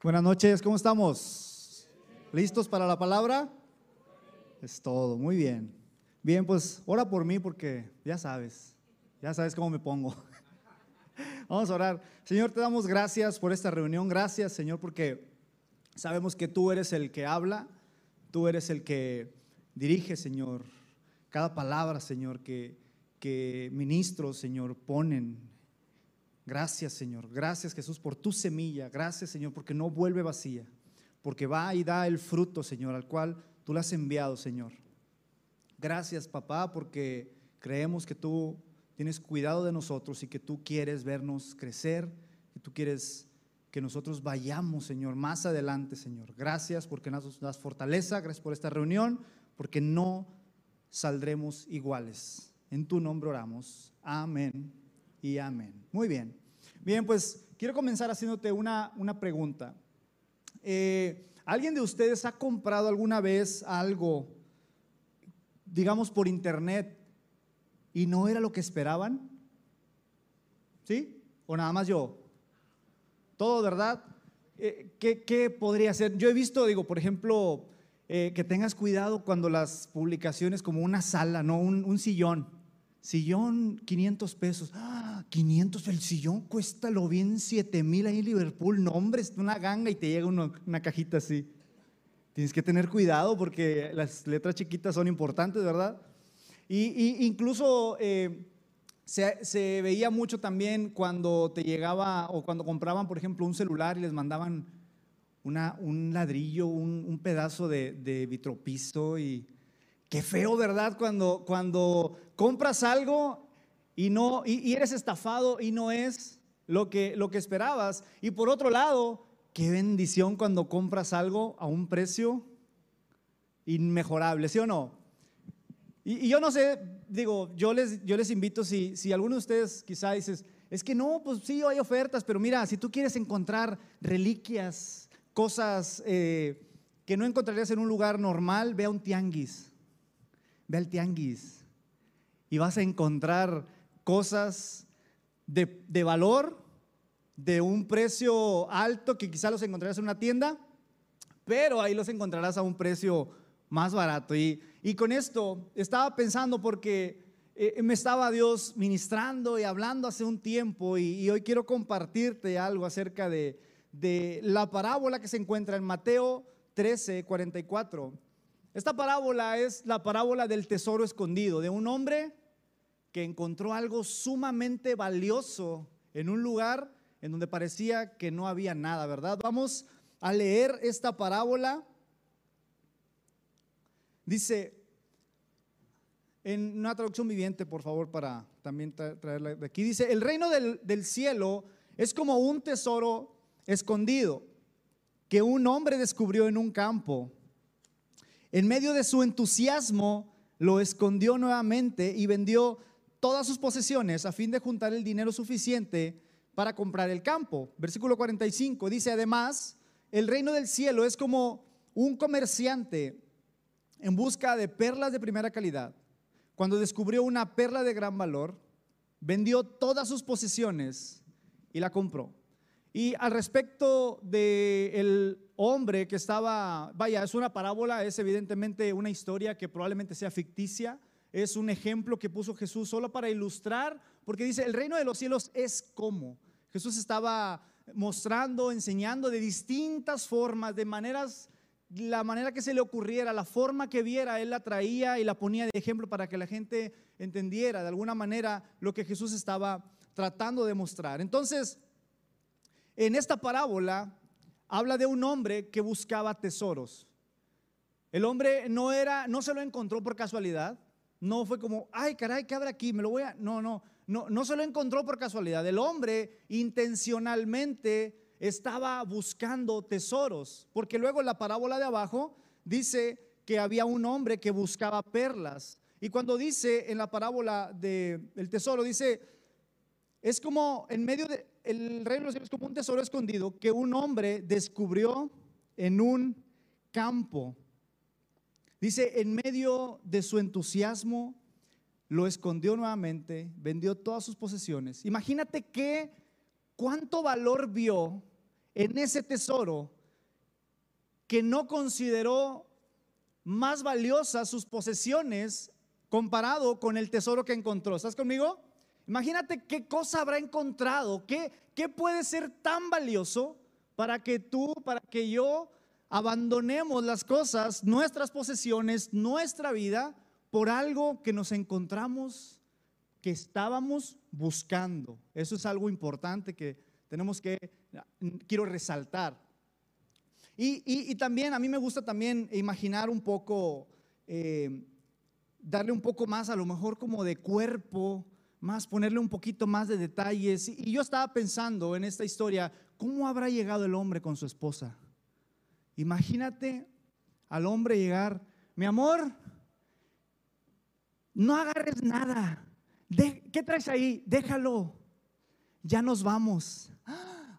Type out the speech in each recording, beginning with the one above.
Buenas noches, ¿cómo estamos? ¿Listos para la palabra? Es todo, muy bien. Bien, pues ora por mí porque ya sabes, ya sabes cómo me pongo. Vamos a orar. Señor, te damos gracias por esta reunión. Gracias, Señor, porque sabemos que tú eres el que habla, tú eres el que dirige, Señor, cada palabra, Señor, que, que ministros, Señor, ponen Gracias, Señor. Gracias, Jesús, por tu semilla. Gracias, Señor, porque no vuelve vacía. Porque va y da el fruto, Señor, al cual tú la has enviado, Señor. Gracias, papá, porque creemos que tú tienes cuidado de nosotros y que tú quieres vernos crecer, que tú quieres que nosotros vayamos, Señor, más adelante, Señor. Gracias porque nos das fortaleza, gracias por esta reunión, porque no saldremos iguales. En tu nombre oramos. Amén y amén. Muy bien. Bien, pues quiero comenzar haciéndote una, una pregunta. Eh, ¿Alguien de ustedes ha comprado alguna vez algo, digamos, por internet y no era lo que esperaban? ¿Sí? ¿O nada más yo? ¿Todo verdad? Eh, ¿qué, podría ser? Yo he visto, digo, por ejemplo, eh, que tengas cuidado cuando las publicaciones como una sala, ¿no? Un, un sillón Sillón, 500 pesos. ¡Ah! 500, el sillón cuesta lo bien 7 mil ahí en Liverpool. No, hombre, es una ganga y te llega una cajita así. Tienes que tener cuidado porque las letras chiquitas son importantes, ¿verdad? Y, incluso eh, se, veía mucho también cuando te llegaba o cuando compraban, por ejemplo, un celular y les mandaban una, un ladrillo, un, pedazo de, de vitropiso y Qué feo, ¿verdad? Cuando, cuando compras algo y, no, y, eres estafado y no es lo que, lo que esperabas. Y por otro lado, qué bendición cuando compras algo a un precio inmejorable, ¿sí o no? Y, yo no sé, digo, yo les, yo les invito, si, si alguno de ustedes quizá dices, es que no, pues sí, hay ofertas, pero mira, si tú quieres encontrar reliquias, cosas eh, que no encontrarías en un lugar normal, ve a un tianguis ve al tianguis y vas a encontrar cosas de, valor, de un precio alto que quizá los encontrarás en una tienda, pero ahí los encontrarás a un precio más barato. Y, con esto estaba pensando porque eh, me estaba Dios ministrando y hablando hace un tiempo y, hoy quiero compartirte algo acerca de, de, la parábola que se encuentra en Mateo 13, 44. Esta parábola es la parábola del tesoro escondido, de un hombre que encontró algo sumamente valioso en un lugar en donde parecía que no había nada, ¿verdad? Vamos a leer esta parábola. Dice, en una traducción viviente, por favor, para también traerla de aquí, dice, el reino del, del cielo es como un tesoro escondido que un hombre descubrió en un campo en medio de su entusiasmo, lo escondió nuevamente y vendió todas sus posesiones a fin de juntar el dinero suficiente para comprar el campo. Versículo 45 dice, además, el reino del cielo es como un comerciante en busca de perlas de primera calidad. Cuando descubrió una perla de gran valor, vendió todas sus posesiones y la compró. Y al respecto del hombre que estaba, vaya, es una parábola, es evidentemente una historia que probablemente sea ficticia, es un ejemplo que puso Jesús solo para ilustrar, porque dice, el reino de los cielos es como. Jesús estaba mostrando, enseñando de distintas formas, de maneras, la manera que se le ocurriera, la forma que viera, él la traía y la ponía de ejemplo para que la gente entendiera de alguna manera lo que Jesús estaba tratando de mostrar. Entonces, en esta parábola habla de un hombre que buscaba tesoros. El hombre no era, no se lo encontró por casualidad. No fue como, ay, caray, ¿qué habrá aquí? Me lo voy a. No, no, no, no se lo encontró por casualidad. El hombre intencionalmente estaba buscando tesoros, porque luego la parábola de abajo dice que había un hombre que buscaba perlas. Y cuando dice en la parábola del tesoro, dice, es como en medio de, el reino de los cielos es como un tesoro escondido que un hombre descubrió en un campo. Dice, en medio de su entusiasmo, lo escondió nuevamente, vendió todas sus posesiones. Imagínate qué, cuánto valor vio en ese tesoro que no consideró más valiosas sus posesiones comparado con el tesoro que encontró. ¿Estás conmigo? Imagínate qué cosa habrá encontrado, qué, qué puede ser tan valioso para que tú, para que yo abandonemos las cosas, nuestras posesiones, nuestra vida, por algo que nos encontramos, que estábamos buscando. Eso es algo importante que tenemos que, quiero resaltar. Y, también a mí me gusta también imaginar un poco, eh, darle un poco más a lo mejor como de cuerpo, más ponerle un poquito más de detalles. Y yo estaba pensando en esta historia, ¿cómo habrá llegado el hombre con su esposa? Imagínate al hombre llegar, mi amor, no agarres nada. ¿Qué traes ahí? Déjalo. Ya nos vamos.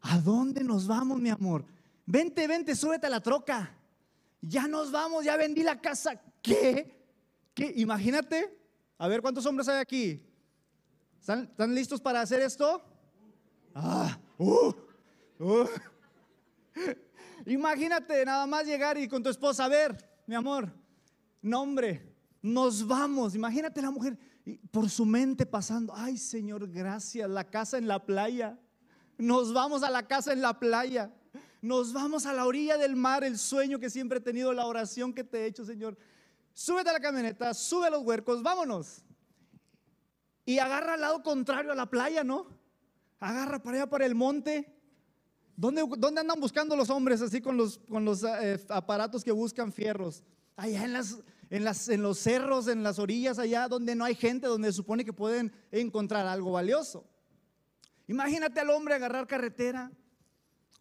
¿A dónde nos vamos, mi amor? Vente, vente, súbete a la troca. Ya nos vamos, ya vendí la casa. ¿Qué? ¿Qué? Imagínate. A ver, ¿cuántos hombres hay aquí? ¿Están, listos para hacer esto? Ah, uh, uh. Imagínate nada más llegar y con tu esposa, a ver, mi amor, nombre, nos vamos. Imagínate la mujer por su mente pasando, ay Señor, gracias, la casa en la playa. Nos vamos a la casa en la playa. Nos vamos a la orilla del mar, el sueño que siempre he tenido, la oración que te he hecho, Señor. Súbete a la camioneta, sube a los huercos, vámonos. Y agarra al lado contrario a la playa, ¿no? Agarra para allá, para el monte. ¿Dónde, dónde andan buscando los hombres así con los, con los eh, aparatos que buscan fierros? Allá en, las, en, las, en los cerros, en las orillas, allá donde no hay gente, donde se supone que pueden encontrar algo valioso. Imagínate al hombre agarrar carretera,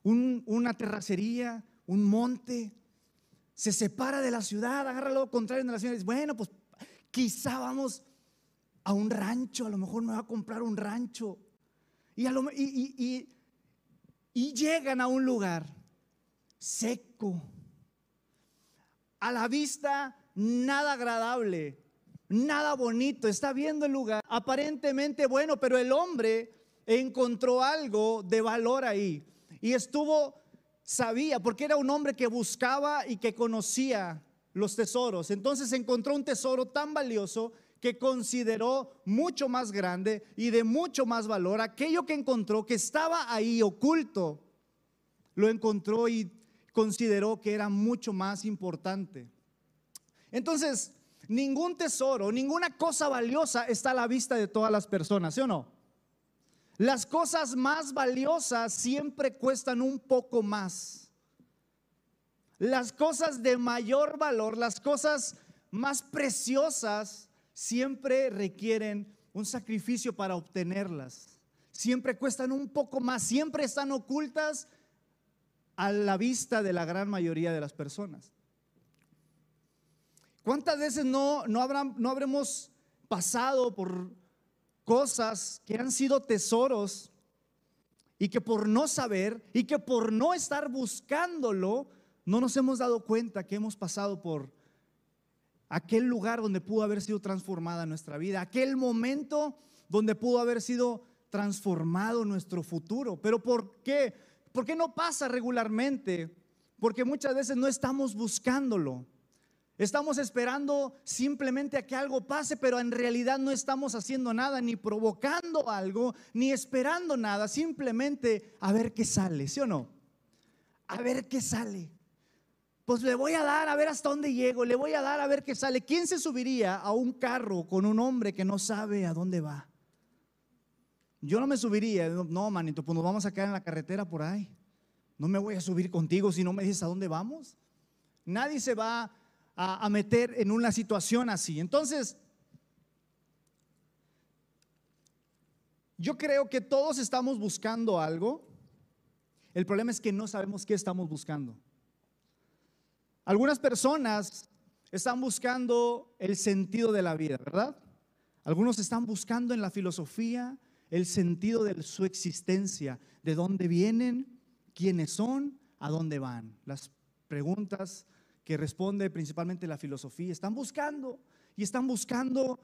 una terracería, un monte, se separa de la ciudad, agarra lo contrario de la ciudad y dice, bueno, pues quizá vamos a un rancho, a lo mejor me va a comprar un rancho. Y, y, y llegan a un lugar seco, a la vista nada agradable, nada bonito, está viendo el lugar aparentemente bueno, pero el hombre encontró algo de valor ahí. Y estuvo, sabía, porque era un hombre que buscaba y que conocía los tesoros. Entonces encontró un tesoro tan valioso que consideró mucho más grande y de mucho más valor. Aquello que encontró que estaba ahí oculto, lo encontró y consideró que era mucho más importante. Entonces, ningún tesoro, ninguna cosa valiosa está a la vista de todas las personas, ¿sí o no? Las cosas más valiosas siempre cuestan un poco más. Las cosas de mayor valor, las cosas más preciosas, siempre requieren un sacrificio para obtenerlas. Siempre cuestan un poco más, siempre están ocultas a la vista de la gran mayoría de las personas. ¿Cuántas veces no, no, habrán, no habremos pasado por cosas que han sido tesoros y que por no saber y que por no estar buscándolo, no nos hemos dado cuenta que hemos pasado por aquel lugar donde pudo haber sido transformada nuestra vida, aquel momento donde pudo haber sido transformado nuestro futuro. Pero ¿por qué? ¿Por qué no pasa regularmente? Porque muchas veces no estamos buscándolo. Estamos esperando simplemente a que algo pase, pero en realidad no estamos haciendo nada, ni provocando algo, ni esperando nada, simplemente a ver qué sale, ¿sí o no? A ver qué sale. Pues le voy a dar a ver hasta dónde llego, le voy a dar a ver qué sale. ¿Quién se subiría a un carro con un hombre que no sabe a dónde va? Yo no me subiría, no, manito, pues nos vamos a quedar en la carretera por ahí. No me voy a subir contigo si no me dices a dónde vamos. Nadie se va a, meter en una situación así. Entonces, yo creo que todos estamos buscando algo. El problema es que no sabemos qué estamos buscando. Algunas personas están buscando el sentido de la vida, ¿verdad? Algunos están buscando en la filosofía el sentido de su existencia, de dónde vienen, quiénes son, a dónde van. Las preguntas que responde principalmente la filosofía. Están buscando y están buscando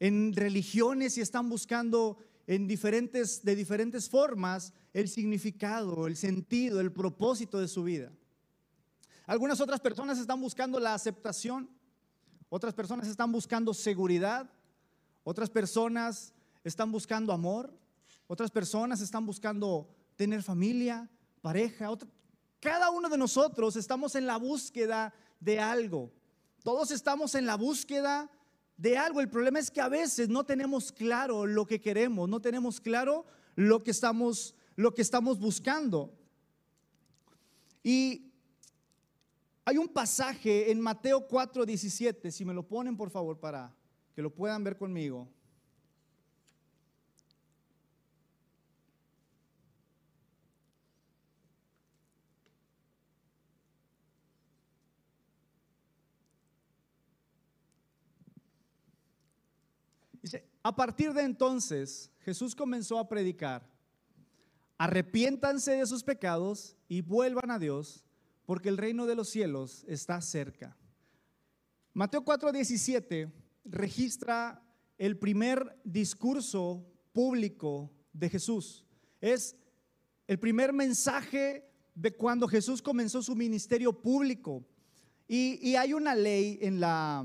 en religiones y están buscando en diferentes, de diferentes formas el significado, el sentido, el propósito de su vida. Algunas otras personas están buscando la aceptación, otras personas están buscando seguridad, otras personas están buscando amor, otras personas están buscando tener familia, pareja. cada uno de nosotros estamos en la búsqueda de algo. Todos estamos en la búsqueda de algo. El problema es que a veces no tenemos claro lo que queremos, no tenemos claro lo que estamos, lo que estamos buscando. Y hay un pasaje en Mateo 4, 17, si me lo ponen por favor para que lo puedan ver conmigo. a partir de entonces, Jesús comenzó a predicar, arrepiéntanse de sus pecados y vuelvan a Dios, porque el reino de los cielos está cerca. Mateo 4:17 registra el primer discurso público de Jesús. Es el primer mensaje de cuando Jesús comenzó su ministerio público. Y, y hay una ley en la,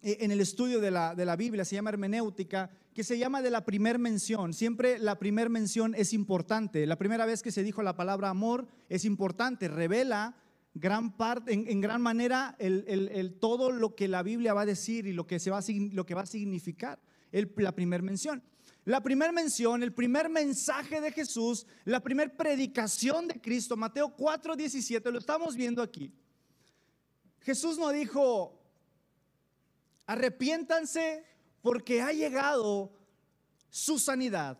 en el estudio de la, de la Biblia, se llama hermenéutica, que se llama de la primer mención. Siempre la primer mención es importante. La primera vez que se dijo la palabra amor es importante, revela gran parte, en, gran manera el, todo lo que la Biblia va a decir y lo que, se va, a, lo que va a significar la primera mención. La primera mención, el primer mensaje de Jesús, la primera predicación de Cristo, Mateo 4, 17, lo estamos viendo aquí. Jesús no dijo, Arrepiéntanse porque ha llegado su sanidad.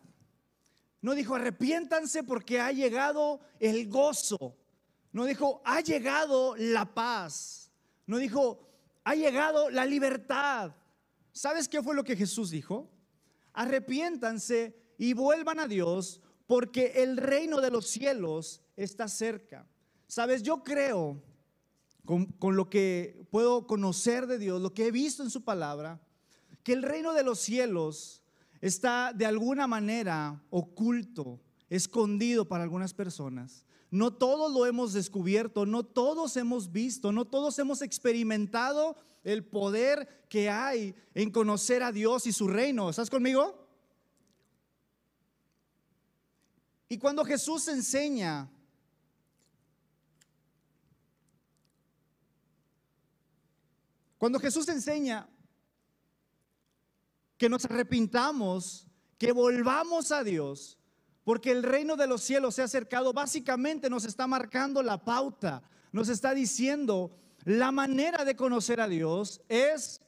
No dijo arrepiéntanse porque ha llegado el gozo. No dijo ha llegado la paz. No dijo ha llegado la libertad. ¿Sabes qué fue lo que Jesús dijo? Arrepiéntanse y vuelvan a Dios porque el reino de los cielos está cerca. Sabes, yo creo con, lo que puedo conocer de Dios, lo que he visto en su palabra, que el reino de los cielos está de alguna manera oculto, escondido para algunas personas. No todos lo hemos descubierto, no todos hemos visto, no todos hemos experimentado el poder que hay en conocer a Dios y su reino. ¿Estás conmigo? Y cuando Jesús enseña Cuando Jesús enseña que nos arrepintamos, que volvamos a Dios, porque el reino de los cielos se ha acercado, básicamente nos está marcando la pauta, nos está diciendo la manera de conocer a Dios es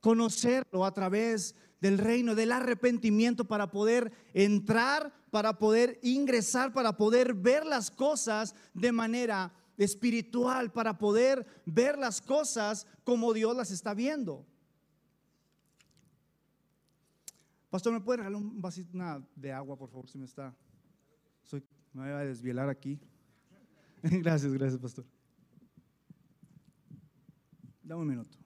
conocerlo a través del reino, del arrepentimiento para poder entrar, para poder ingresar, para poder ver las cosas de manera espiritual para poder ver las cosas como Dios las está viendo. Pastor, ¿me puede regalar un vasito de agua, por favor, si me está? Soy, me voy a desvielar aquí. gracias, gracias, pastor. Dame un minuto.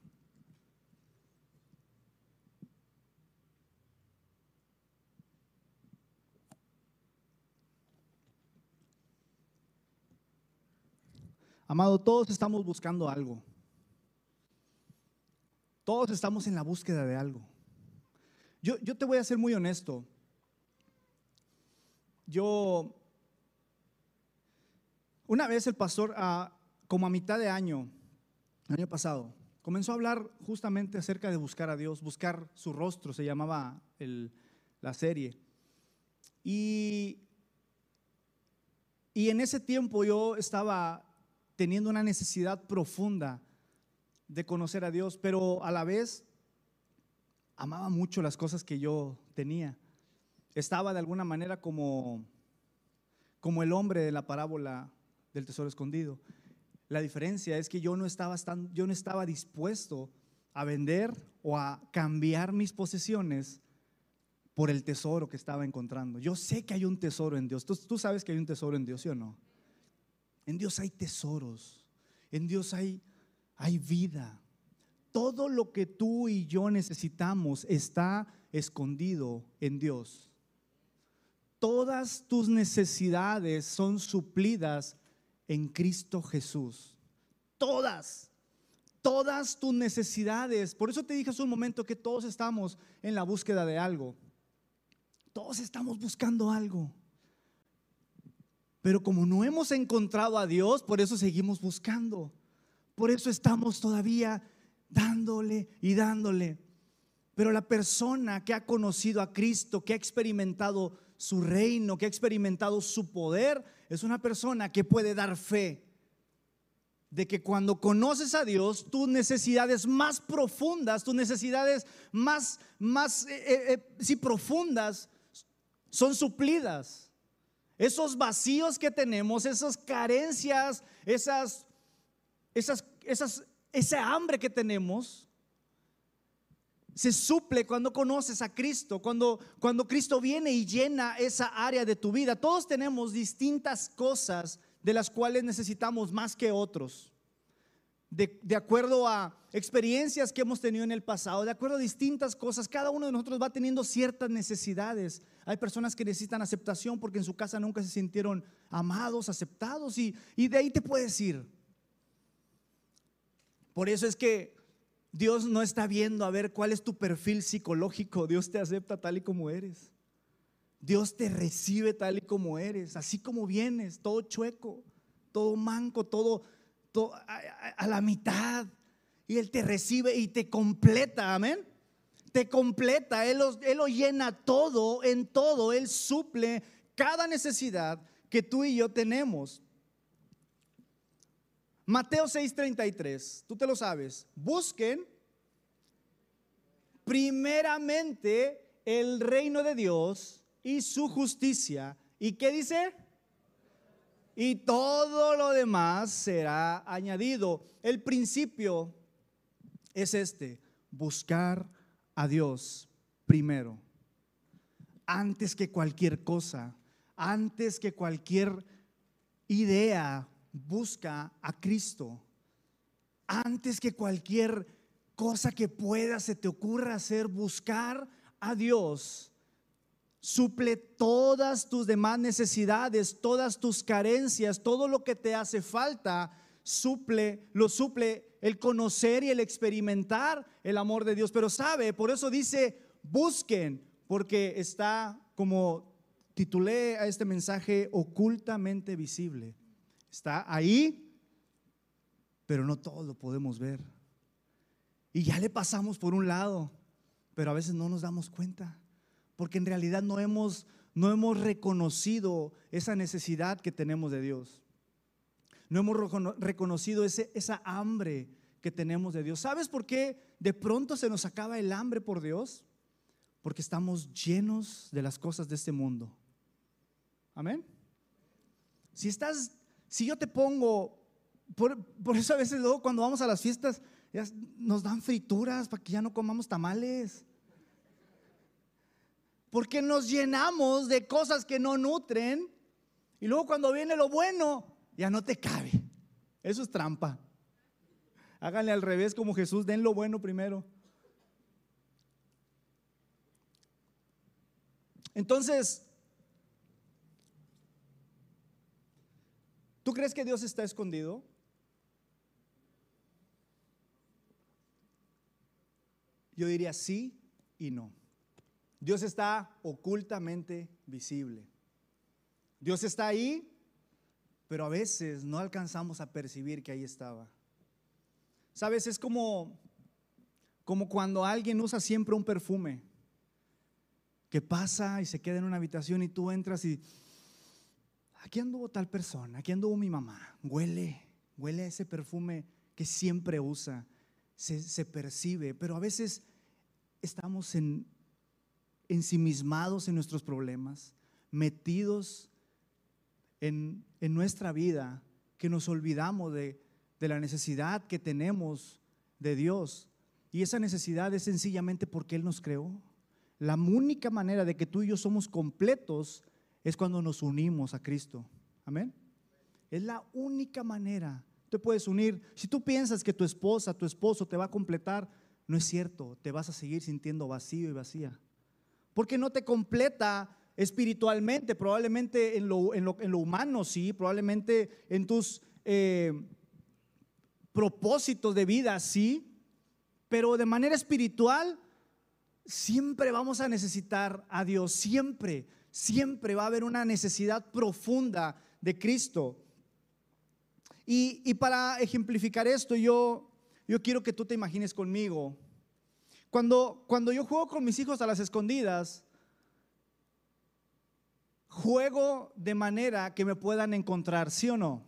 Amado, todos estamos buscando algo. Todos estamos en la búsqueda de algo. Yo, yo te voy a ser muy honesto. Yo, una vez el pastor, como a mitad de año, el año pasado, comenzó a hablar justamente acerca de buscar a Dios, buscar su rostro, se llamaba la serie. Y, y en ese tiempo yo estaba teniendo una necesidad profunda de conocer a Dios, pero a la vez amaba mucho las cosas que yo tenía. Estaba de alguna manera como, como el hombre de la parábola del tesoro escondido. La diferencia es que yo no estaba, yo no estaba dispuesto a vender o a cambiar mis posesiones por el tesoro que estaba encontrando. Yo sé que hay un tesoro en Dios. ¿Tú, tú sabes que hay un tesoro en Dios, ¿sí o no? En Dios hay tesoros. En Dios hay, hay vida. Todo lo que tú y yo necesitamos está escondido en Dios. todas tus necesidades son suplidas en Cristo Jesús. Todas, todas tus necesidades. Por eso te dije hace un momento que todos estamos en la búsqueda de algo. Todos estamos buscando algo. Pero como no hemos encontrado a Dios, por eso seguimos buscando. Por eso estamos todavía dándole y dándole. Pero la persona que ha conocido a Cristo, que ha experimentado su reino, que ha experimentado su poder, es una persona que puede dar fe de que cuando conoces a Dios, tus necesidades más profundas, tus necesidades más, más, eh, eh, eh profundas, son suplidas. Esos vacíos que tenemos, esas carencias, esas, esas, esas, esa hambre que tenemos, se suple cuando conoces a Cristo, cuando, cuando Cristo viene y llena esa área de tu vida. Todos tenemos distintas cosas de las cuales necesitamos más que otros. De, de, acuerdo a experiencias que hemos tenido en el pasado, de acuerdo a distintas cosas, cada uno de nosotros va teniendo ciertas necesidades. Hay personas que necesitan aceptación porque en su casa nunca se sintieron amados, aceptados y, y de ahí te puedes ir. Por eso es que Dios no está viendo a ver cuál es tu perfil psicológico. Dios te acepta tal y como eres. Dios te recibe tal y como eres, así como vienes, todo chueco, todo manco, todo, a, la mitad. Y Él te recibe y te completa, amén. Te completa, Él él lo llena todo, en todo, Él suple cada necesidad que tú y yo tenemos. Mateo 6:33, tú te lo sabes. Busquen primeramente el reino de Dios y su justicia. ¿Y qué dice? Y todo lo demás será añadido. El principio es este, buscar a Dios primero. Antes que cualquier cosa, antes que cualquier idea busca a Cristo. Antes que cualquier cosa que pueda se te ocurra hacer, buscar a Dios. Suple todas tus demás necesidades, todas tus carencias, todo lo que te hace falta, suple, lo suple el conocer y el experimentar el amor de Dios. Pero sabe, por eso dice, busquen, porque está como titulé a este mensaje ocultamente visible. Está ahí, pero no todo lo podemos ver. Y ya le pasamos por un lado, pero a veces no nos damos cuenta, porque en realidad no hemos, no hemos reconocido esa necesidad que tenemos de Dios. No hemos reconocido ese, esa hambre que tenemos de Dios. ¿Sabes por qué de pronto se nos acaba el hambre por Dios? Porque estamos llenos de las cosas de este mundo. Amén. Si estás si yo te pongo, por, eso a veces luego cuando vamos a las fiestas nos dan frituras para que ya no comamos tamales. Porque nos llenamos de cosas que no nutren y luego cuando viene lo bueno, ya no te cabe. Eso es trampa. Háganle al revés como Jesús, den lo bueno primero. Entonces, ¿Tú crees que Dios está escondido? Yo diría sí y no. Dios está ocultamente visible. Dios está ahí, pero a veces no alcanzamos a percibir que ahí estaba. Sabes, es como como cuando alguien usa siempre un perfume que pasa y se queda en una habitación y tú entras y aquí anduvo tal persona, aquí anduvo mi mamá, huele, huele ese perfume que siempre usa, se, percibe, pero a veces estamos en, ensimismados en nuestros problemas, metidos en, nuestra vida, que nos olvidamos de, de la necesidad que tenemos de Dios. Y esa necesidad es sencillamente porque Él nos creó. La única manera de que tú y yo somos completos es cuando nos unimos a Cristo. Amén. Es la única manera. Te puedes unir. Si tú piensas que tu esposa, tu esposo te va a completar, no es cierto. Te vas a seguir sintiendo vacío y vacía. Porque no te completa espiritualmente, probablemente en lo, en lo, humano, sí, probablemente en tus eh, propósitos de vida, sí, pero de manera espiritual siempre vamos a necesitar a Dios, siempre, siempre va a haber una necesidad profunda de Cristo. Y, para ejemplificar esto, yo, yo quiero que tú te imagines conmigo. Cuando, cuando yo juego con mis hijos a las escondidas, juego de manera que me puedan encontrar, ¿sí o no?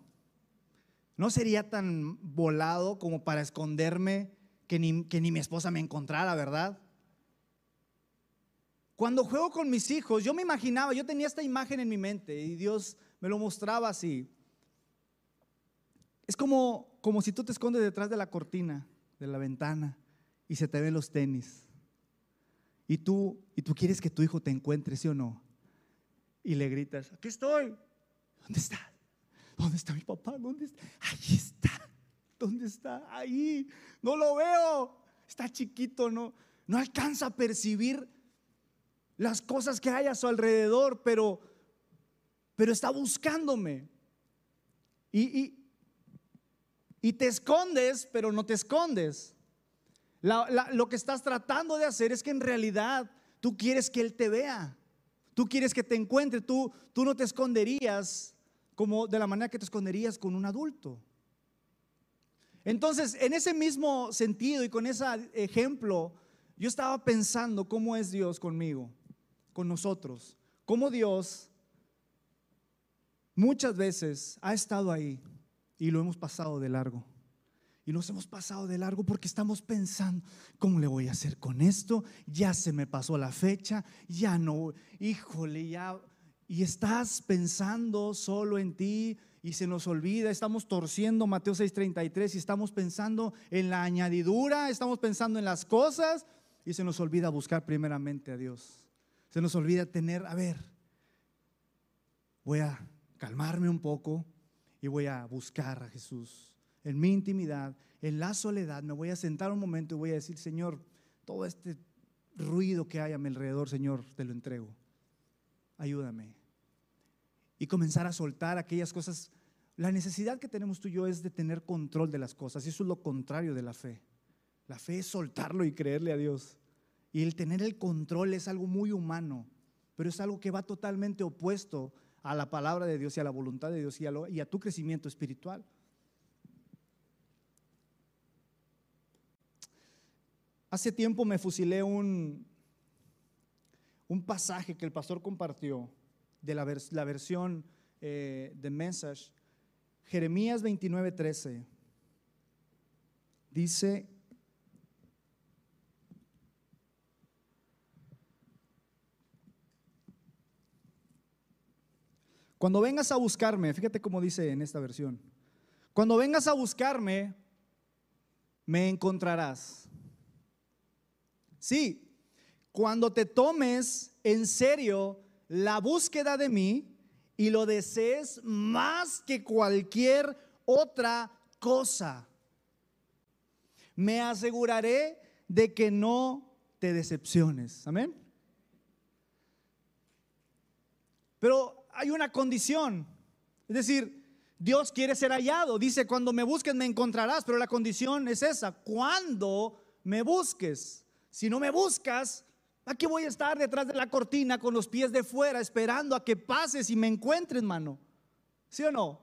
No sería tan volado como para esconderme que ni, que ni mi esposa me encontrara, ¿verdad? Cuando juego con mis hijos, yo me imaginaba, yo tenía esta imagen en mi mente y Dios me lo mostraba así. Es como, como si tú te escondes detrás de la cortina, de la ventana, y se te ven los tenis. Y tú, y tú quieres que tu hijo te encuentre, ¿sí o no? y le gritas, aquí estoy. ¿Dónde está? ¿Dónde está mi papá? ¿Dónde está? Ahí está. ¿Dónde está? Ahí. No lo veo. Está chiquito, no, no alcanza a percibir las cosas que hay a su alrededor, pero, pero está buscándome. Y, y, te escondes, pero no te escondes. Lo que estás tratando de hacer es que en realidad tú quieres que Él te vea. Tú quieres que te encuentre, tú, tú no te esconderías como de la manera que te esconderías con un adulto. Entonces, en ese mismo sentido y con ese ejemplo, yo estaba pensando cómo es Dios conmigo, con nosotros, cómo Dios muchas veces ha estado ahí y lo hemos pasado de largo. Y nos hemos pasado de largo porque estamos pensando, ¿cómo le voy a hacer con esto? Ya se me pasó la fecha, ya no, híjole, ya. Y estás pensando solo en ti y se nos olvida, estamos torciendo Mateo 6:33 y estamos pensando en la añadidura, estamos pensando en las cosas y se nos olvida buscar primeramente a Dios. Se nos olvida tener, a ver, voy a calmarme un poco y voy a buscar a Jesús en mi intimidad, en la soledad, me voy a sentar un momento y voy a decir, Señor, todo este ruido que hay a mi alrededor, Señor, te lo entrego. Ayúdame. Y comenzar a soltar aquellas cosas. La necesidad que tenemos tú y yo es de tener control de las cosas. Y eso es lo contrario de la fe. La fe es soltarlo y creerle a Dios. Y el tener el control es algo muy humano, pero es algo que va totalmente opuesto a la palabra de Dios y a la voluntad de Dios y a, y a tu crecimiento espiritual. Hace tiempo me fusilé un, un pasaje que el pastor compartió de la, la versión eh, de Message, Jeremías 29:13. Dice, cuando vengas a buscarme, fíjate cómo dice en esta versión, cuando vengas a buscarme, me encontrarás Sí, cuando te tomes en serio la búsqueda de mí y lo desees más que cualquier otra cosa, me aseguraré de que no te decepciones. Amén. Pero hay una condición. Es decir, Dios quiere ser hallado. Dice, cuando me busques me encontrarás, pero la condición es esa, cuando me busques. Si no me buscas, aquí voy a estar detrás de la cortina con los pies de fuera esperando a que pases y me encuentres, mano. ¿Sí o no?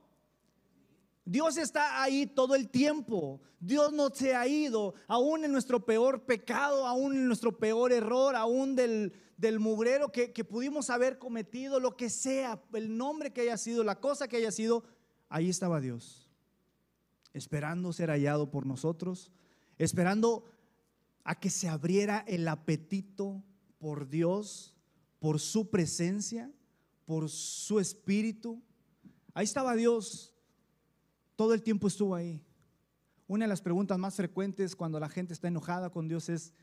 Dios está ahí todo el tiempo. Dios no se ha ido, aún en nuestro peor pecado, aún en nuestro peor error, aún del, del mugrero que, que pudimos haber cometido, lo que sea, el nombre que haya sido, la cosa que haya sido, ahí estaba Dios, esperando ser hallado por nosotros, esperando a que se abriera el apetito por Dios, por su presencia, por su espíritu. Ahí estaba Dios, todo el tiempo estuvo ahí. Una de las preguntas más frecuentes cuando la gente está enojada con Dios es,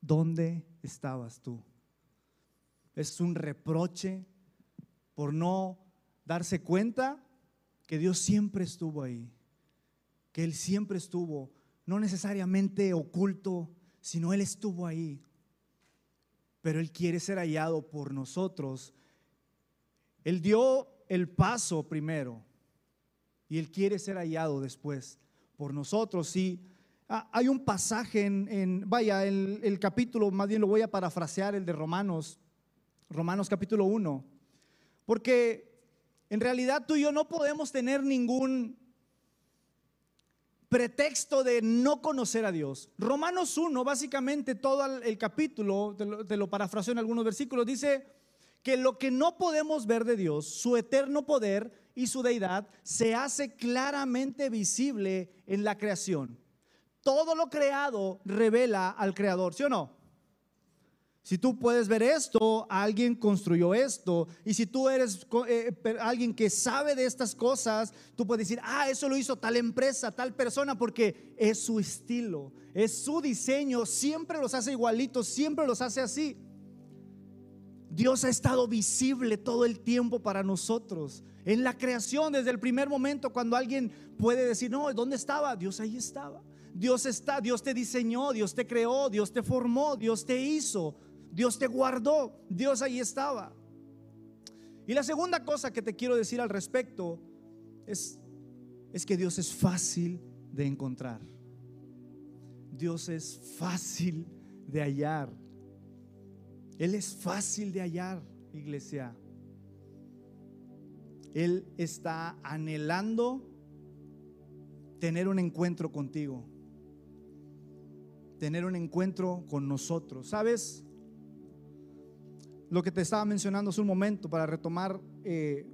¿dónde estabas tú? Es un reproche por no darse cuenta que Dios siempre estuvo ahí, que Él siempre estuvo, no necesariamente oculto, sino Él estuvo ahí. Pero Él quiere ser hallado por nosotros Él dio el paso primero y Él quiere ser hallado después por nosotros. Y ah, hay un pasaje en, vaya, el, el, capítulo, más bien lo voy a parafrasear, el de Romanos, Romanos capítulo 1, porque en realidad tú y yo no podemos tener ningún pretexto de no conocer a Dios. Romanos 1, básicamente todo el capítulo, te lo, te lo parafraseo en algunos versículos, dice que lo que no podemos ver de Dios, su eterno poder y su deidad, se hace claramente visible en la creación. Todo lo creado revela al creador, ¿sí o no? Si tú puedes ver esto, alguien construyó esto. Y si tú eres eh, alguien que sabe de estas cosas, tú puedes decir, ah, eso lo hizo tal empresa, tal persona, porque es su estilo, es su diseño, siempre los hace igualitos, siempre los hace así. Dios ha estado visible todo el tiempo para nosotros. En la creación, desde el primer momento, cuando alguien puede decir, no, ¿dónde estaba? Dios ahí estaba. Dios está, Dios te diseñó, Dios te creó, Dios te formó, Dios te hizo, Dios te guardó, Dios ahí estaba. Y la segunda cosa que te quiero decir al respecto es, es que Dios es fácil de encontrar. Dios es fácil de hallar. Él es fácil de hallar, iglesia. Él está anhelando tener un encuentro contigo, tener un encuentro con nosotros. ¿Sabes? Lo que te estaba mencionando hace un momento para retomar eh,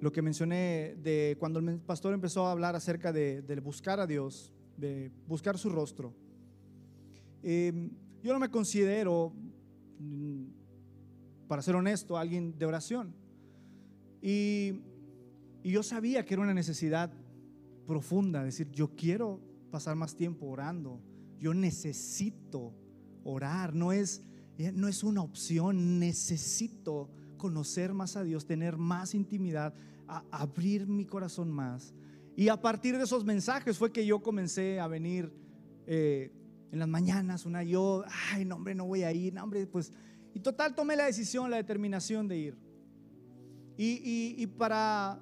lo que mencioné de cuando el pastor empezó a hablar acerca de, buscar a Dios, de buscar su rostro. Eh, yo no me considero Mm, para ser honesto, alguien de oración. Y, yo sabía que era una necesidad profunda, decir, yo quiero pasar más tiempo orando, yo necesito orar, no es, no es una opción, necesito conocer más a Dios, tener más intimidad, abrir mi corazón más. Y a partir de esos mensajes fue que yo comencé a venir eh, en las mañanas, una yo, ay, no, hombre, no voy a ir, no, hombre, pues, y total tomé la decisión, la determinación de ir. Y, para,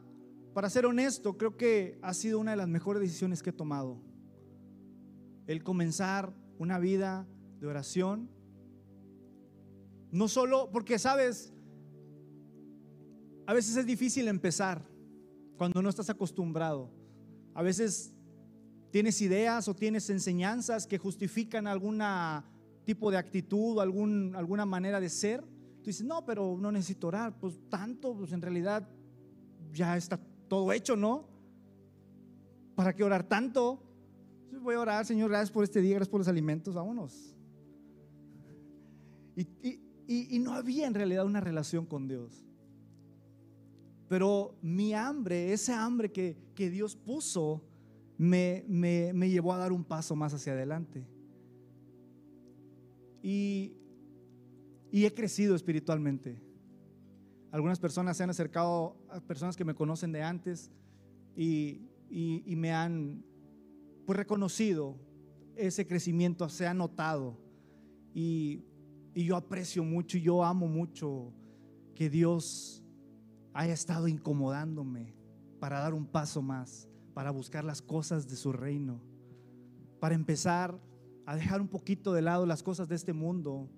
para ser honesto, creo que ha sido una de las mejores decisiones que he tomado. El comenzar una vida de oración. No solo, porque sabes, a veces es difícil empezar cuando no estás acostumbrado. A veces tienes ideas o tienes enseñanzas que justifican algún tipo de actitud o alguna manera de ser. Tú dices, no, pero no necesito orar. Pues tanto, pues en realidad ya está todo hecho, ¿no? ¿Para qué orar tanto? Voy a orar, Señor, gracias por este día, gracias por los alimentos, vámonos. Y, no había en realidad una relación con Dios. Pero mi hambre, ese hambre que, que Dios puso, me, me, llevó a dar un paso más hacia adelante. Y, y he crecido espiritualmente. Algunas personas se han acercado a personas que me conocen de antes y, y, me han pues, reconocido ese crecimiento, se ha notado. Y, y yo aprecio mucho y yo amo mucho que Dios haya estado incomodándome para dar un paso más para buscar las cosas de su reino, para empezar a dejar un poquito de lado las cosas de este mundo,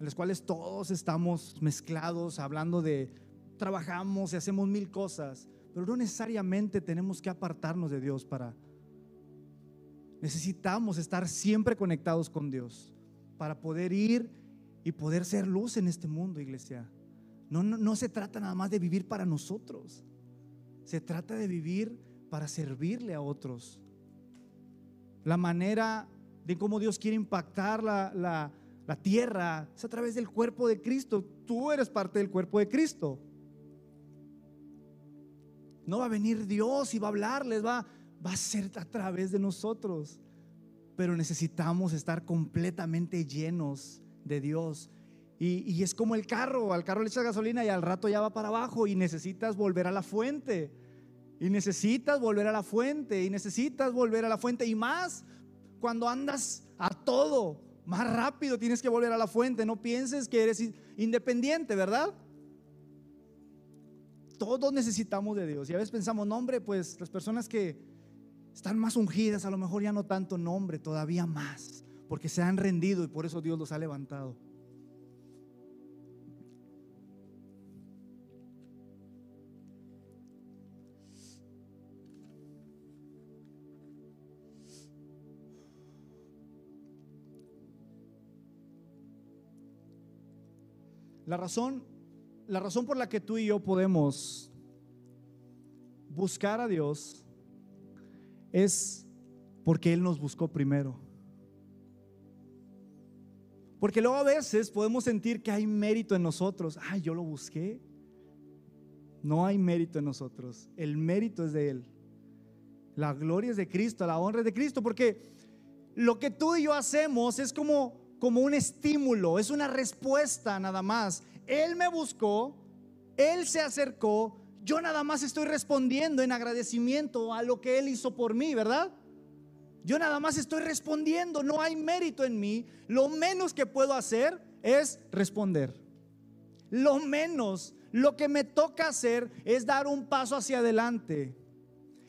en las cuales todos estamos mezclados, hablando de trabajamos y hacemos mil cosas, pero no necesariamente tenemos que apartarnos de Dios para... Necesitamos estar siempre conectados con Dios para poder ir y poder ser luz en este mundo, iglesia. No, no, no se trata nada más de vivir para nosotros, se trata de vivir para servirle a otros. La manera de cómo Dios quiere impactar la, tierra es a través del cuerpo de Cristo. Tú eres parte del cuerpo de Cristo. No va a venir Dios y va a hablarles, va, va a ser a través de nosotros. Pero necesitamos estar completamente llenos de Dios. Y, es como el carro, al carro le echas gasolina y al rato ya va para abajo y necesitas volver a la fuente. Y necesitas volver a la fuente, y necesitas volver a la fuente, y más cuando andas a todo, más rápido tienes que volver a la fuente. No pienses que eres independiente, ¿verdad? todos necesitamos de Dios. Y a veces pensamos, nombre, pues las personas que están más ungidas, a lo mejor ya no tanto nombre, todavía más, porque se han rendido y por eso Dios los ha levantado. La razón, la razón por la que tú y yo podemos buscar a Dios es porque Él nos buscó primero. Porque luego a veces podemos sentir que hay mérito en nosotros. Ay, yo lo busqué. No hay mérito en nosotros. El mérito es de Él. La gloria es de Cristo, la honra es de Cristo. Porque lo que tú y yo hacemos es como como un estímulo, es una respuesta nada más. Él me buscó, Él se acercó, yo nada más estoy respondiendo en agradecimiento a lo que Él hizo por mí, ¿verdad? Yo nada más estoy respondiendo, no hay mérito en mí. Lo menos que puedo hacer es responder. Lo menos, lo que me toca hacer es dar un paso hacia adelante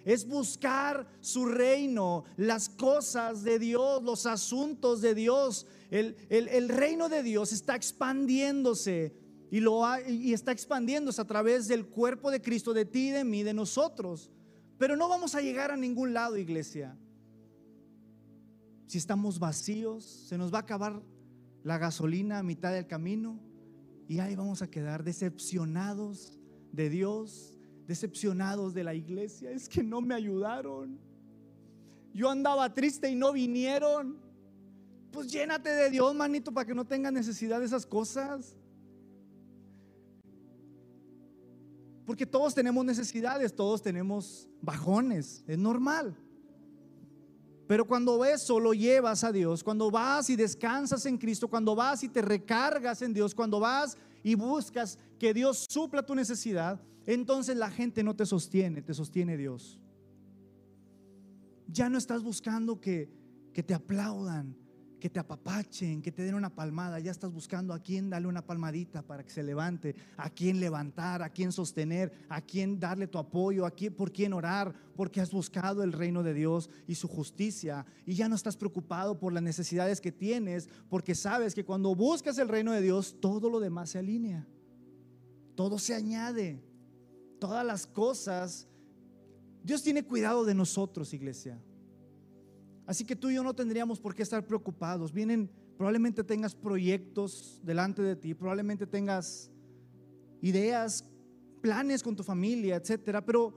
es buscar su reino, las cosas de Dios, los asuntos de Dios. El, reino de Dios está expandiéndose y, lo y está expandiéndose a través del cuerpo de Cristo, de ti, de mí, de nosotros. Pero no vamos a llegar a ningún lado, iglesia. Si estamos vacíos, se nos va a acabar la gasolina a mitad del camino y ahí vamos a quedar decepcionados de Dios, decepcionados de la iglesia, es que no me ayudaron. Yo andaba triste y no vinieron. Pues llénate de Dios, manito, para que no tengas necesidad de esas cosas. Porque todos tenemos necesidades, todos tenemos bajones, es normal. Pero cuando eso lo llevas a Dios, cuando vas y descansas en Cristo, cuando vas y te recargas en Dios, cuando vas y buscas que Dios supla tu necesidad, entonces la gente no te sostiene, te sostiene Dios. Ya no estás buscando que, que te aplaudan, que te apapachen, que te den una palmada. Ya estás buscando a quién darle una palmadita para que se levante, a quién levantar, a quién sostener, a quién darle tu apoyo, a quién, por quién orar, porque has buscado el reino de Dios y su justicia. Y ya no estás preocupado por las necesidades que tienes, porque sabes que cuando buscas el reino de Dios, todo lo demás se alinea, todo se añade todas las cosas. Dios tiene cuidado de nosotros, iglesia. Así que tú y yo no tendríamos por qué estar preocupados. Vienen, probablemente tengas proyectos delante de ti, probablemente tengas ideas, planes con tu familia, etcétera, pero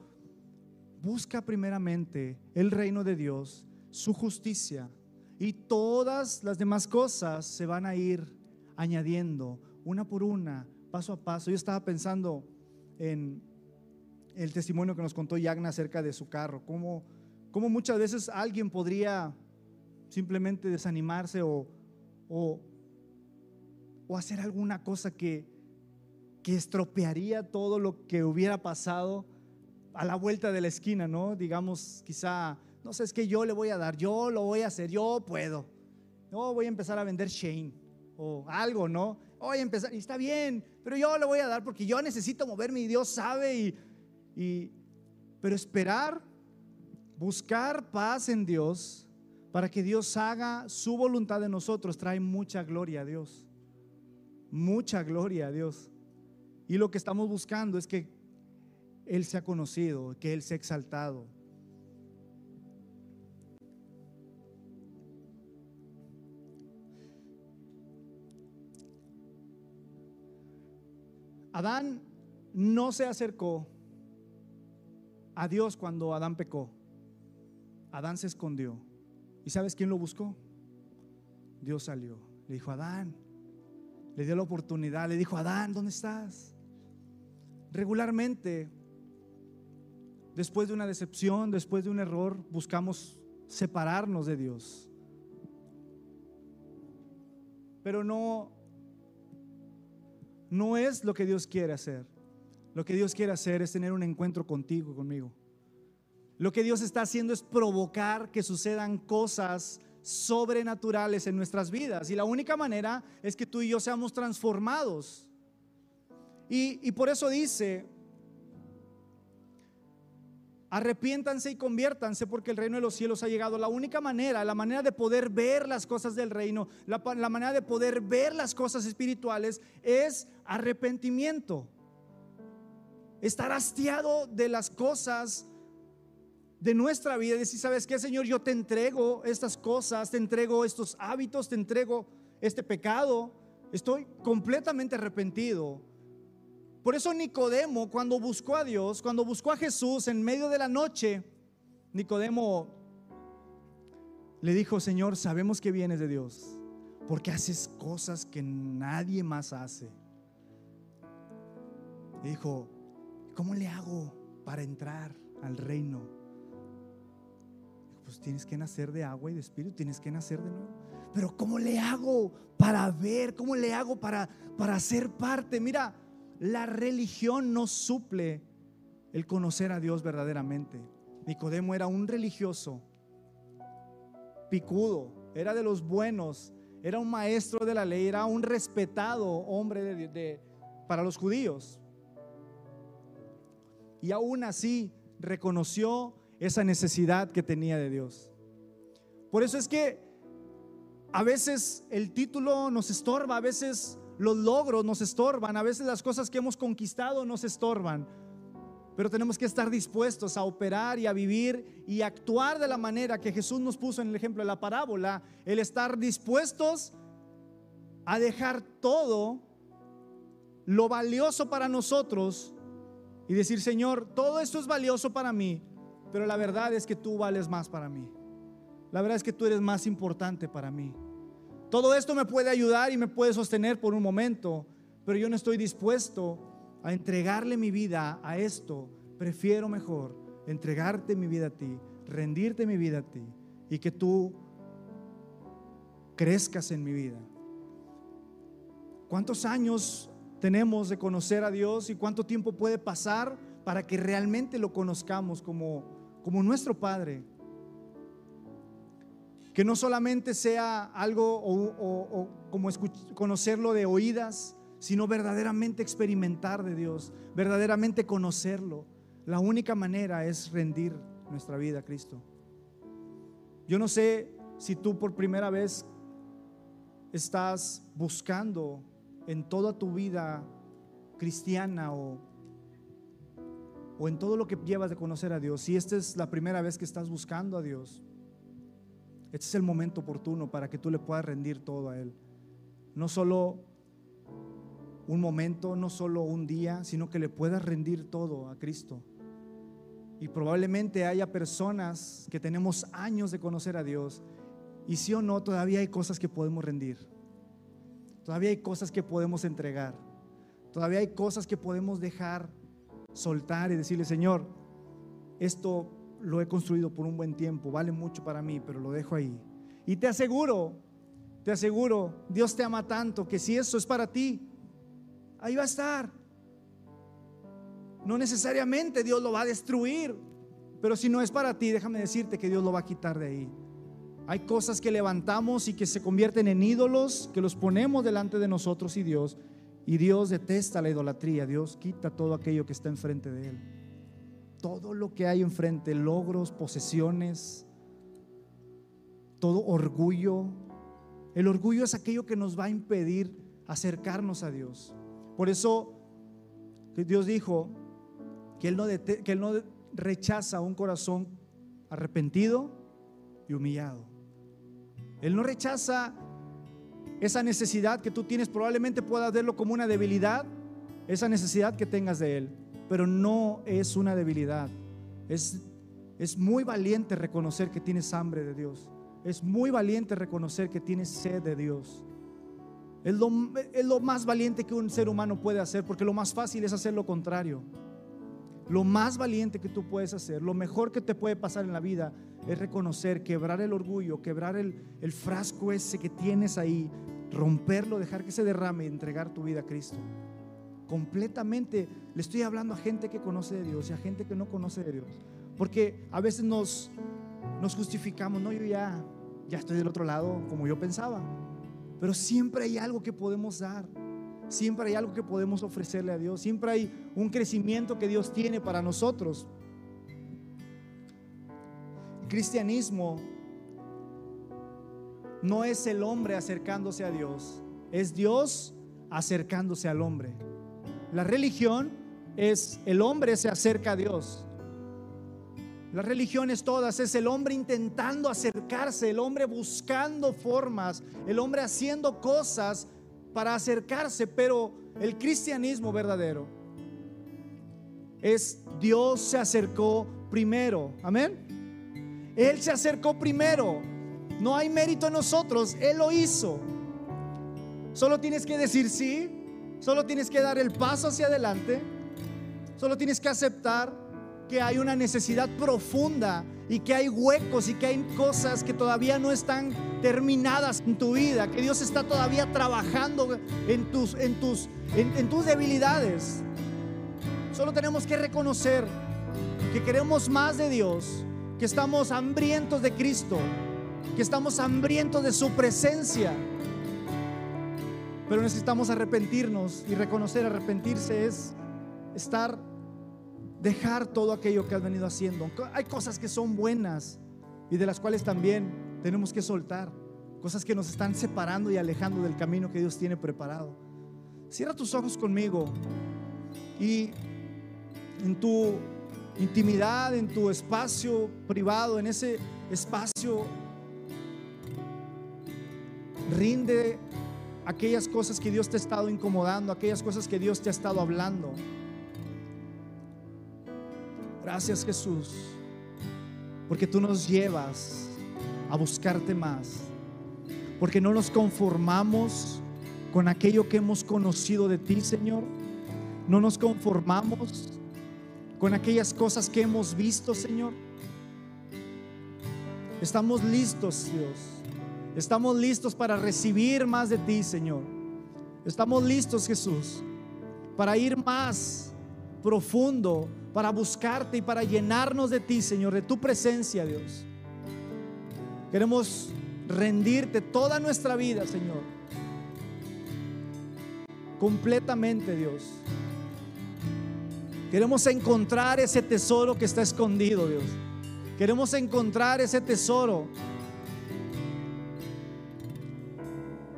busca primeramente el reino de Dios, su justicia, y todas las demás cosas se van a ir añadiendo una por una, paso a paso. Yo estaba pensando en el testimonio que nos contó Yagna acerca de su carro, cómo, cómo muchas veces alguien podría simplemente desanimarse o, o, hacer alguna cosa que, que estropearía todo lo que hubiera pasado a la vuelta de la esquina, ¿no? Digamos, quizá, no sé, es que yo le voy a dar, yo lo voy a hacer, yo puedo. No, voy a empezar a vender Shane o algo, ¿no? Voy a empezar, y está bien, pero yo le voy a dar porque yo necesito moverme y Dios sabe y y, pero esperar, buscar paz en Dios para que Dios haga su voluntad en nosotros trae mucha gloria a Dios. Mucha gloria a Dios. Y lo que estamos buscando es que Él sea conocido, que Él sea exaltado. Adán no se acercó a Dios cuando Adán pecó. Adán se escondió. ¿Y sabes quién lo buscó? Dios salió. Le dijo, Adán, le dio la oportunidad, le dijo, Adán, ¿dónde estás? Regularmente, después de una decepción, después de un error, buscamos separarnos de Dios. Pero no, no es lo que Dios quiere hacer. Lo que Dios quiere hacer es tener un encuentro contigo, conmigo. Lo que Dios está haciendo es provocar que sucedan cosas sobrenaturales en nuestras vidas. Y la única manera es que tú y yo seamos transformados. Y, por eso dice Arrepiéntanse y conviértanse porque el reino de los cielos ha llegado. La única manera, la manera de poder ver las cosas del reino, la, la manera de poder ver las cosas espirituales es arrepentimiento. Estar hastiado de las cosas de nuestra vida y decir, ¿sabes qué, Señor? Yo te entrego estas cosas, te entrego estos hábitos, te entrego este pecado. Estoy completamente arrepentido por eso Nicodemo, cuando buscó a Dios, cuando buscó a Jesús en medio de la noche, Nicodemo le dijo, Señor, sabemos que vienes de Dios, porque haces cosas que nadie más hace. Dijo, ¿cómo le hago para entrar al reino? Pues tienes que nacer de agua y de espíritu, tienes que nacer de nuevo. Pero ¿cómo le hago para ver? ¿Cómo le hago para, para ser parte? Mira, la religión no suple el conocer a Dios verdaderamente. Nicodemo era un religioso, picudo, era de los buenos, era un maestro de la ley, era un respetado hombre de, para los judíos. Y aún así reconoció esa necesidad que tenía de Dios. Por eso es que a veces el título nos estorba, a veces los logros nos estorban, a veces las cosas que hemos conquistado nos estorban. Pero tenemos que estar dispuestos a operar y a vivir y actuar de la manera que Jesús nos puso en el ejemplo de la parábola. El estar dispuestos a dejar todo lo valioso para nosotros y decir, Señor, todo esto es valioso para mí, pero la verdad es que tú vales más para mí. La verdad es que tú eres más importante para mí. Todo esto me puede ayudar y me puede sostener por un momento, pero yo no estoy dispuesto a entregarle mi vida a esto. Prefiero mejor entregarte mi vida a ti, rendirte mi vida a ti y que tú crezcas en mi vida. ¿Cuántos años tenemos de conocer a Dios y cuánto tiempo puede pasar para que realmente lo conozcamos como, como nuestro Padre? que no solamente sea algo o, como conocerlo de oídas, sino verdaderamente experimentar de Dios, verdaderamente conocerlo. La única manera es rendir nuestra vida a Cristo. Yo no sé si tú por primera vez estás buscando en toda tu vida cristiana o, o en todo lo que llevas de conocer a Dios, si esta es la primera vez que estás buscando a Dios este es el momento oportuno para que tú le puedas rendir todo a Él. No solo un momento, no solo un día, sino que le puedas rendir todo a Cristo. Y probablemente haya personas que tenemos años de conocer a Dios y si o no, todavía hay cosas que podemos rendir. Todavía hay cosas que podemos entregar. Todavía hay cosas que podemos dejar soltar y decirle, Señor, esto lo he construido por un buen tiempo, vale mucho para mí, pero lo dejo ahí. Y te aseguro, te aseguro, Dios te ama tanto que si eso es para ti, ahí va a estar. No necesariamente Dios lo va a destruir, pero si no es para ti, déjame decirte que Dios lo va a quitar de ahí. Hay cosas que levantamos y que se convierten en ídolos, que los ponemos delante de nosotros y Dios. Y Dios detesta la idolatría. Dios quita todo aquello que está enfrente de Él todo lo que hay enfrente, logros, posesiones, todo orgullo. El orgullo es aquello que nos va a impedir acercarnos a Dios. Por eso Dios dijo que Él no, rechaza un corazón arrepentido y humillado. Él no rechaza esa necesidad que tú tienes, probablemente puedas verlo como una debilidad, esa necesidad que tengas de Él pero no es una debilidad. Es, es muy valiente reconocer que tienes hambre de Dios. Es muy valiente reconocer que tienes sed de Dios. Es lo, es lo más valiente que un ser humano puede hacer, porque lo más fácil es hacer lo contrario. Lo más valiente que tú puedes hacer, lo mejor que te puede pasar en la vida es reconocer, quebrar el orgullo, quebrar el, el frasco ese que tienes ahí, romperlo, dejar que se derrame y entregar tu vida a Cristo completamente. Le estoy hablando a gente que conoce de Dios y a gente que no conoce de Dios. Porque a veces nos, nos justificamos, no, yo ya, ya estoy del otro lado como yo pensaba. Pero siempre hay algo que podemos dar. Siempre hay algo que podemos ofrecerle a Dios. Siempre hay un crecimiento que Dios tiene para nosotros. cristianismo no es el hombre acercándose a Dios, es Dios acercándose al hombre. La religión es el hombre se acerca a Dios. Las religiones todas es el hombre intentando acercarse, el hombre buscando formas, el hombre haciendo cosas para acercarse, pero el cristianismo verdadero es Dios se acercó primero. Amén. Él se acercó primero. No hay mérito en nosotros, Él lo hizo. Solo tienes que decir sí, solo tienes que dar el paso hacia adelante, solo tienes que aceptar que hay una necesidad profunda y que hay huecos y que hay cosas que todavía no están terminadas en tu vida, que Dios está todavía trabajando en tus, en tus, en, tus debilidades. Solo tenemos que reconocer que queremos más de Dios, que estamos hambrientos de Cristo, que estamos hambrientos de su presencia. Pero necesitamos arrepentirnos y reconocer, arrepentirse es estar dejar todo aquello que has venido haciendo. Hay cosas que son buenas y de las cuales también tenemos que soltar. Cosas que nos están separando y alejando del camino que Dios tiene preparado. Cierra tus ojos conmigo y en tu intimidad, en tu espacio privado, en ese espacio, rinde aquellas cosas que Dios te ha estado incomodando, aquellas cosas que Dios te ha estado hablando. Gracias Jesús, porque tú nos llevas a buscarte más, porque no nos conformamos con aquello que hemos conocido de ti, Señor. No nos conformamos con aquellas cosas que hemos visto, Señor. Estamos listos, Dios. Estamos listos para recibir más de ti, Señor. Estamos listos, Jesús, para ir más profundo para buscarte y para llenarnos de ti, Señor, de tu presencia, Dios. Queremos rendirte toda nuestra vida, Señor. Completamente, Dios. Queremos encontrar ese tesoro que está escondido, Dios. Queremos encontrar ese tesoro.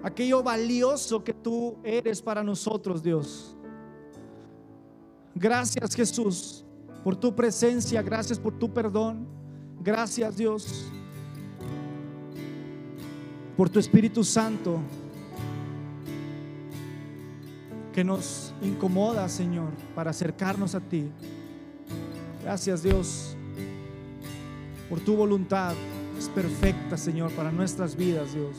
Aquello valioso que tú eres para nosotros, Dios. Gracias, Jesús por tu presencia, gracias por tu perdón. Gracias Dios por tu Espíritu Santo que nos incomoda, Señor, para acercarnos a ti. Gracias Dios por tu voluntad. Es perfecta, Señor, para nuestras vidas, Dios.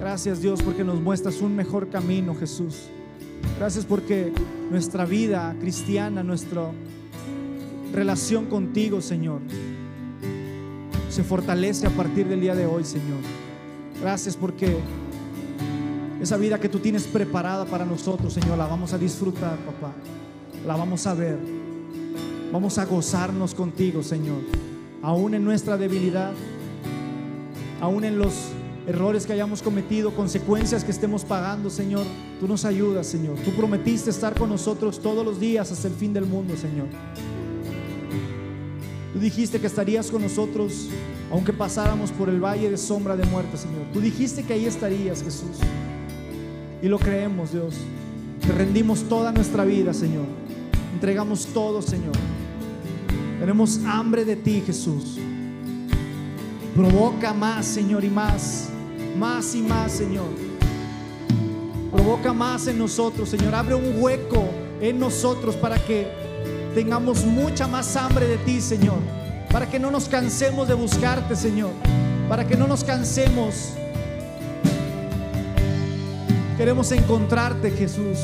Gracias Dios porque nos muestras un mejor camino, Jesús. Gracias porque nuestra vida cristiana, nuestro relación contigo, Señor, se fortalece a partir del día de hoy, Señor. Gracias porque esa vida que tú tienes preparada para nosotros, Señor, la vamos a disfrutar, papá. La vamos a ver. Vamos a gozarnos contigo, Señor. Aún en nuestra debilidad, aún en los errores que hayamos cometido, consecuencias que estemos pagando, Señor. Tú nos ayudas, Señor. Tú prometiste estar con nosotros todos los días hasta el fin del mundo, Señor. Tú dijiste que estarías con nosotros aunque pasáramos por el valle de sombra de muerte, Señor. Tú dijiste que ahí estarías, Jesús. Y lo creemos, Dios. Te rendimos toda nuestra vida, Señor. Entregamos todo, Señor. Tenemos hambre de ti, Jesús. Provoca más, Señor, y más. Más y más, Señor. Provoca más en nosotros, Señor. Abre un hueco en nosotros para que tengamos mucha más hambre de ti, Señor. Para que no nos cansemos de buscarte, Señor. Para que no nos cansemos. Queremos encontrarte, Jesús.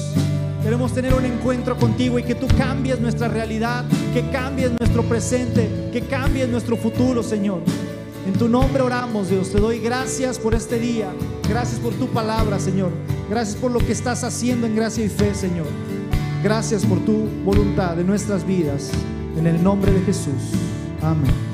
Queremos tener un encuentro contigo y que tú cambies nuestra realidad, que cambies nuestro presente, que cambies nuestro futuro, Señor. En tu nombre oramos, Dios. Te doy gracias por este día. Gracias por tu palabra, Señor. Gracias por lo que estás haciendo en gracia y fe, Señor. Gracias por tu voluntad en nuestras vidas. En el nombre de Jesús. Amén.